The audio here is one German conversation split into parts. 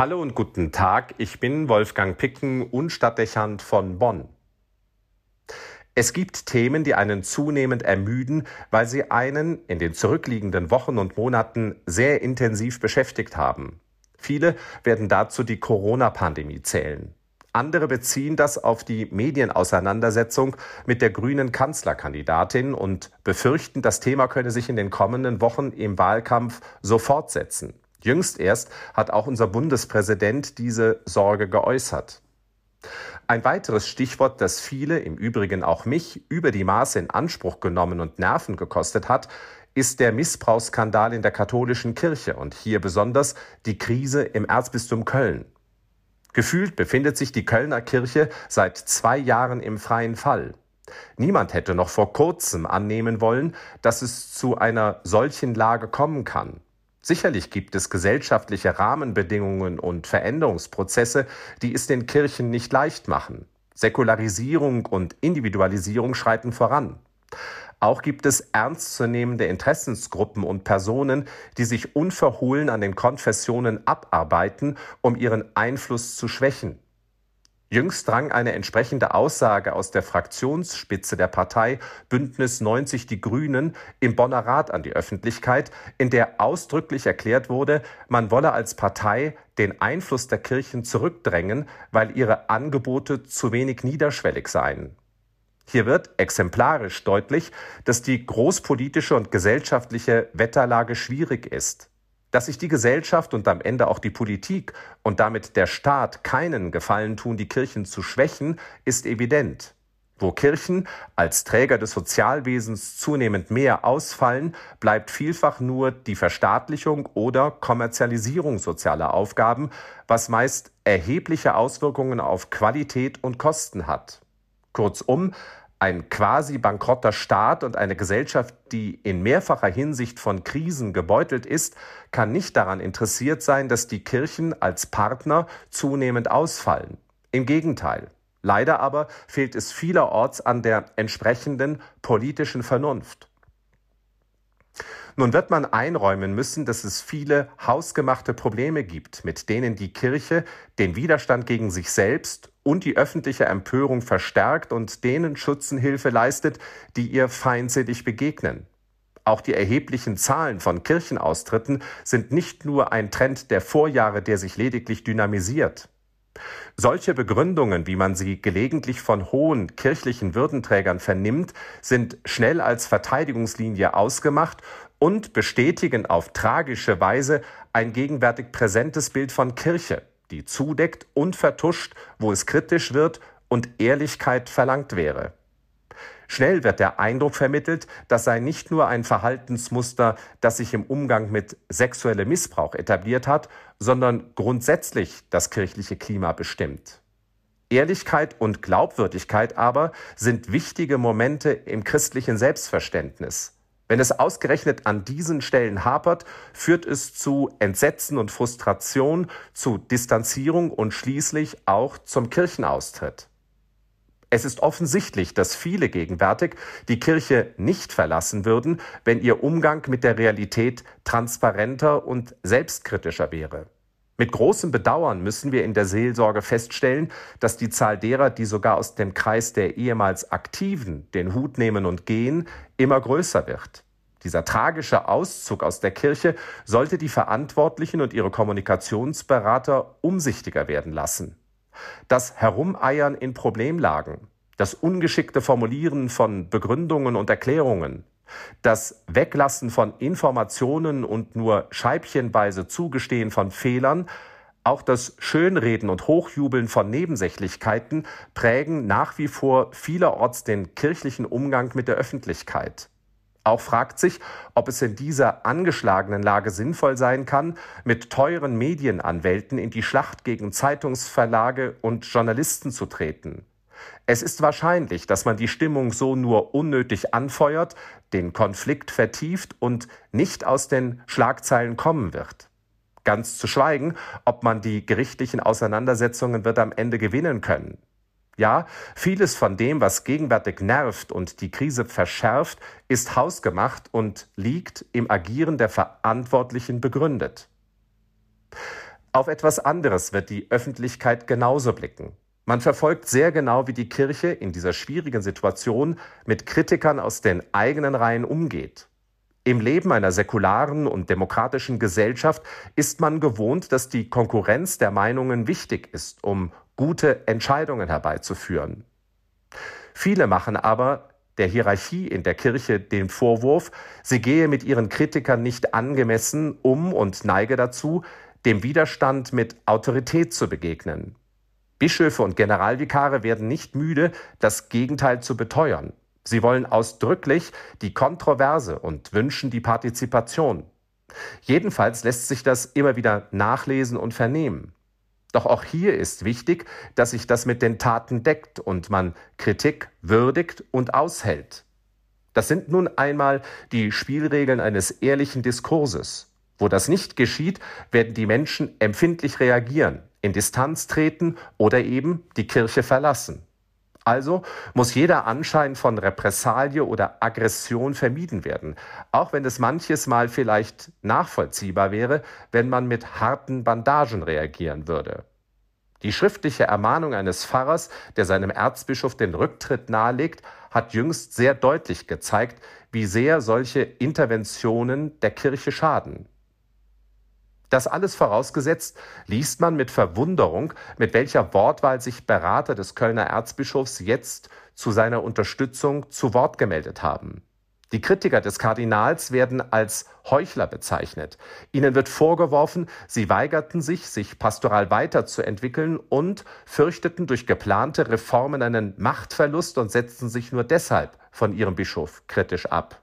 Hallo und guten Tag, ich bin Wolfgang Picken und Stadtdechant von Bonn. Es gibt Themen, die einen zunehmend ermüden, weil sie einen in den zurückliegenden Wochen und Monaten sehr intensiv beschäftigt haben. Viele werden dazu die Corona-Pandemie zählen. Andere beziehen das auf die Medienauseinandersetzung mit der grünen Kanzlerkandidatin und befürchten, das Thema könne sich in den kommenden Wochen im Wahlkampf so fortsetzen. Jüngst erst hat auch unser Bundespräsident diese Sorge geäußert. Ein weiteres Stichwort, das viele, im Übrigen auch mich, über die Maße in Anspruch genommen und Nerven gekostet hat, ist der Missbrauchsskandal in der katholischen Kirche und hier besonders die Krise im Erzbistum Köln. Gefühlt befindet sich die Kölner Kirche seit zwei Jahren im freien Fall. Niemand hätte noch vor kurzem annehmen wollen, dass es zu einer solchen Lage kommen kann. Sicherlich gibt es gesellschaftliche Rahmenbedingungen und Veränderungsprozesse, die es den Kirchen nicht leicht machen. Säkularisierung und Individualisierung schreiten voran. Auch gibt es ernstzunehmende Interessensgruppen und Personen, die sich unverhohlen an den Konfessionen abarbeiten, um ihren Einfluss zu schwächen. Jüngst drang eine entsprechende Aussage aus der Fraktionsspitze der Partei Bündnis 90 Die Grünen im Bonner Rat an die Öffentlichkeit, in der ausdrücklich erklärt wurde, man wolle als Partei den Einfluss der Kirchen zurückdrängen, weil ihre Angebote zu wenig niederschwellig seien. Hier wird exemplarisch deutlich, dass die großpolitische und gesellschaftliche Wetterlage schwierig ist. Dass sich die Gesellschaft und am Ende auch die Politik und damit der Staat keinen Gefallen tun, die Kirchen zu schwächen, ist evident. Wo Kirchen als Träger des Sozialwesens zunehmend mehr ausfallen, bleibt vielfach nur die Verstaatlichung oder Kommerzialisierung sozialer Aufgaben, was meist erhebliche Auswirkungen auf Qualität und Kosten hat. Kurzum, ein quasi bankrotter Staat und eine Gesellschaft, die in mehrfacher Hinsicht von Krisen gebeutelt ist, kann nicht daran interessiert sein, dass die Kirchen als Partner zunehmend ausfallen. Im Gegenteil. Leider aber fehlt es vielerorts an der entsprechenden politischen Vernunft. Nun wird man einräumen müssen, dass es viele hausgemachte Probleme gibt, mit denen die Kirche den Widerstand gegen sich selbst und die öffentliche Empörung verstärkt und denen Schützenhilfe leistet, die ihr feindselig begegnen. Auch die erheblichen Zahlen von Kirchenaustritten sind nicht nur ein Trend der Vorjahre, der sich lediglich dynamisiert. Solche Begründungen, wie man sie gelegentlich von hohen kirchlichen Würdenträgern vernimmt, sind schnell als Verteidigungslinie ausgemacht und bestätigen auf tragische Weise ein gegenwärtig präsentes Bild von Kirche, die zudeckt und vertuscht, wo es kritisch wird und Ehrlichkeit verlangt wäre. Schnell wird der Eindruck vermittelt, das sei nicht nur ein Verhaltensmuster, das sich im Umgang mit sexuellem Missbrauch etabliert hat, sondern grundsätzlich das kirchliche Klima bestimmt. Ehrlichkeit und Glaubwürdigkeit aber sind wichtige Momente im christlichen Selbstverständnis. Wenn es ausgerechnet an diesen Stellen hapert, führt es zu Entsetzen und Frustration, zu Distanzierung und schließlich auch zum Kirchenaustritt. Es ist offensichtlich, dass viele gegenwärtig die Kirche nicht verlassen würden, wenn ihr Umgang mit der Realität transparenter und selbstkritischer wäre. Mit großem Bedauern müssen wir in der Seelsorge feststellen, dass die Zahl derer, die sogar aus dem Kreis der ehemals Aktiven den Hut nehmen und gehen, immer größer wird. Dieser tragische Auszug aus der Kirche sollte die Verantwortlichen und ihre Kommunikationsberater umsichtiger werden lassen. Das Herumeiern in Problemlagen, das ungeschickte Formulieren von Begründungen und Erklärungen, das Weglassen von Informationen und nur scheibchenweise Zugestehen von Fehlern, auch das Schönreden und Hochjubeln von Nebensächlichkeiten prägen nach wie vor vielerorts den kirchlichen Umgang mit der Öffentlichkeit. Auch fragt sich, ob es in dieser angeschlagenen Lage sinnvoll sein kann, mit teuren Medienanwälten in die Schlacht gegen Zeitungsverlage und Journalisten zu treten. Es ist wahrscheinlich, dass man die Stimmung so nur unnötig anfeuert, den Konflikt vertieft und nicht aus den Schlagzeilen kommen wird. Ganz zu schweigen, ob man die gerichtlichen Auseinandersetzungen wird am Ende gewinnen können. Ja, vieles von dem, was gegenwärtig nervt und die Krise verschärft, ist hausgemacht und liegt im Agieren der Verantwortlichen begründet. Auf etwas anderes wird die Öffentlichkeit genauso blicken. Man verfolgt sehr genau, wie die Kirche in dieser schwierigen Situation mit Kritikern aus den eigenen Reihen umgeht. Im Leben einer säkularen und demokratischen Gesellschaft ist man gewohnt, dass die Konkurrenz der Meinungen wichtig ist, um gute Entscheidungen herbeizuführen. Viele machen aber der Hierarchie in der Kirche den Vorwurf, sie gehe mit ihren Kritikern nicht angemessen um und neige dazu, dem Widerstand mit Autorität zu begegnen. Bischöfe und Generalvikare werden nicht müde, das Gegenteil zu beteuern. Sie wollen ausdrücklich die Kontroverse und wünschen die Partizipation. Jedenfalls lässt sich das immer wieder nachlesen und vernehmen. Doch auch hier ist wichtig, dass sich das mit den Taten deckt und man Kritik würdigt und aushält. Das sind nun einmal die Spielregeln eines ehrlichen Diskurses. Wo das nicht geschieht, werden die Menschen empfindlich reagieren, in Distanz treten oder eben die Kirche verlassen. Also muss jeder Anschein von Repressalie oder Aggression vermieden werden, auch wenn es manches Mal vielleicht nachvollziehbar wäre, wenn man mit harten Bandagen reagieren würde. Die schriftliche Ermahnung eines Pfarrers, der seinem Erzbischof den Rücktritt nahelegt, hat jüngst sehr deutlich gezeigt, wie sehr solche Interventionen der Kirche schaden. Das alles vorausgesetzt, liest man mit Verwunderung, mit welcher Wortwahl sich Berater des Kölner Erzbischofs jetzt zu seiner Unterstützung zu Wort gemeldet haben. Die Kritiker des Kardinals werden als Heuchler bezeichnet. Ihnen wird vorgeworfen, sie weigerten sich, sich pastoral weiterzuentwickeln und fürchteten durch geplante Reformen einen Machtverlust und setzten sich nur deshalb von ihrem Bischof kritisch ab.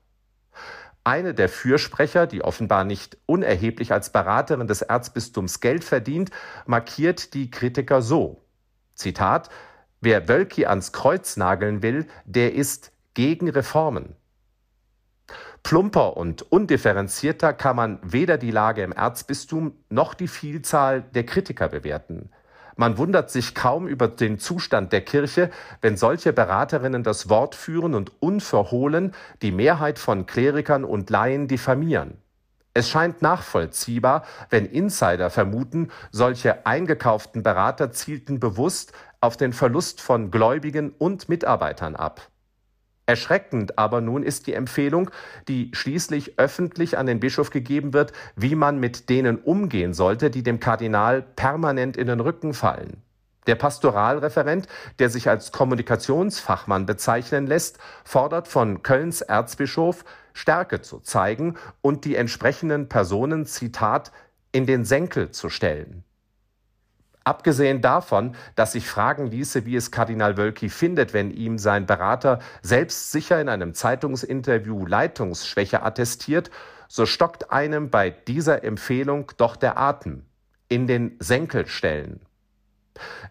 Eine der Fürsprecher, die offenbar nicht unerheblich als Beraterin des Erzbistums Geld verdient, markiert die Kritiker so. Zitat, wer Wölki ans Kreuz nageln will, der ist gegen Reformen. Plumper und undifferenzierter kann man weder die Lage im Erzbistum noch die Vielzahl der Kritiker bewerten. Man wundert sich kaum über den Zustand der Kirche, wenn solche Beraterinnen das Wort führen und unverhohlen die Mehrheit von Klerikern und Laien diffamieren. Es scheint nachvollziehbar, wenn Insider vermuten, solche eingekauften Berater zielten bewusst auf den Verlust von Gläubigen und Mitarbeitern ab. Erschreckend aber nun ist die Empfehlung, die schließlich öffentlich an den Bischof gegeben wird, wie man mit denen umgehen sollte, die dem Kardinal permanent in den Rücken fallen. Der Pastoralreferent, der sich als Kommunikationsfachmann bezeichnen lässt, fordert von Kölns Erzbischof, Stärke zu zeigen und die entsprechenden Personen, Zitat, in den Senkel zu stellen. Abgesehen davon, dass sich fragen ließe, wie es Kardinal Wölki findet, wenn ihm sein Berater selbstsicher in einem Zeitungsinterview Leitungsschwäche attestiert, so stockt einem bei dieser Empfehlung doch der Atem. In den Senkel stellen.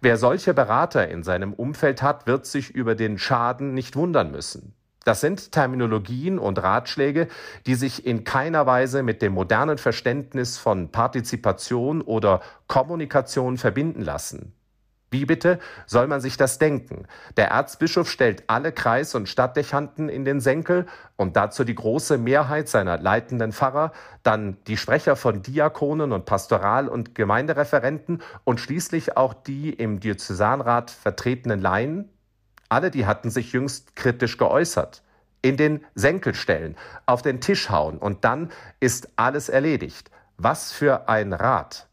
Wer solche Berater in seinem Umfeld hat, wird sich über den Schaden nicht wundern müssen. Das sind Terminologien und Ratschläge, die sich in keiner Weise mit dem modernen Verständnis von Partizipation oder Kommunikation verbinden lassen. Wie bitte soll man sich das denken? Der Erzbischof stellt alle Kreis- und Stadtdechanten in den Senkel und dazu die große Mehrheit seiner leitenden Pfarrer, dann die Sprecher von Diakonen und Pastoral- und Gemeindereferenten und schließlich auch die im Diözesanrat vertretenen Laien? Alle, die hatten sich jüngst kritisch geäußert. In den Senkel stellen, auf den Tisch hauen und dann ist alles erledigt. Was für ein Rat.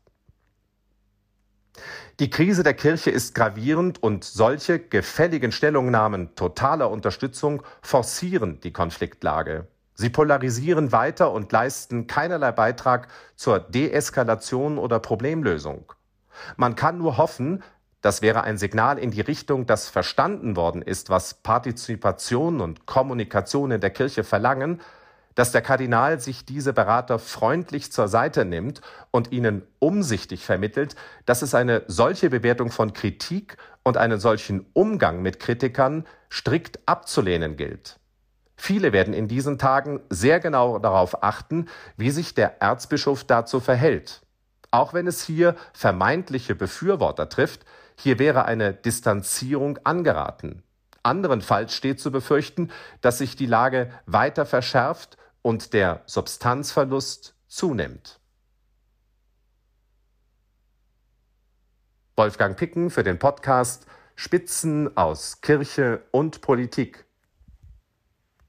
Die Krise der Kirche ist gravierend und solche gefälligen Stellungnahmen totaler Unterstützung forcieren die Konfliktlage. Sie polarisieren weiter und leisten keinerlei Beitrag zur Deeskalation oder Problemlösung. Man kann nur hoffen, das wäre ein Signal in die Richtung, dass verstanden worden ist, was Partizipation und Kommunikation in der Kirche verlangen, dass der Kardinal sich diese Berater freundlich zur Seite nimmt und ihnen umsichtig vermittelt, dass es eine solche Bewertung von Kritik und einen solchen Umgang mit Kritikern strikt abzulehnen gilt. Viele werden in diesen Tagen sehr genau darauf achten, wie sich der Erzbischof dazu verhält. Auch wenn es hier vermeintliche Befürworter trifft, hier wäre eine Distanzierung angeraten. Anderenfalls steht zu befürchten, dass sich die Lage weiter verschärft und der Substanzverlust zunimmt. Wolfgang Picken für den Podcast Spitzen aus Kirche und Politik.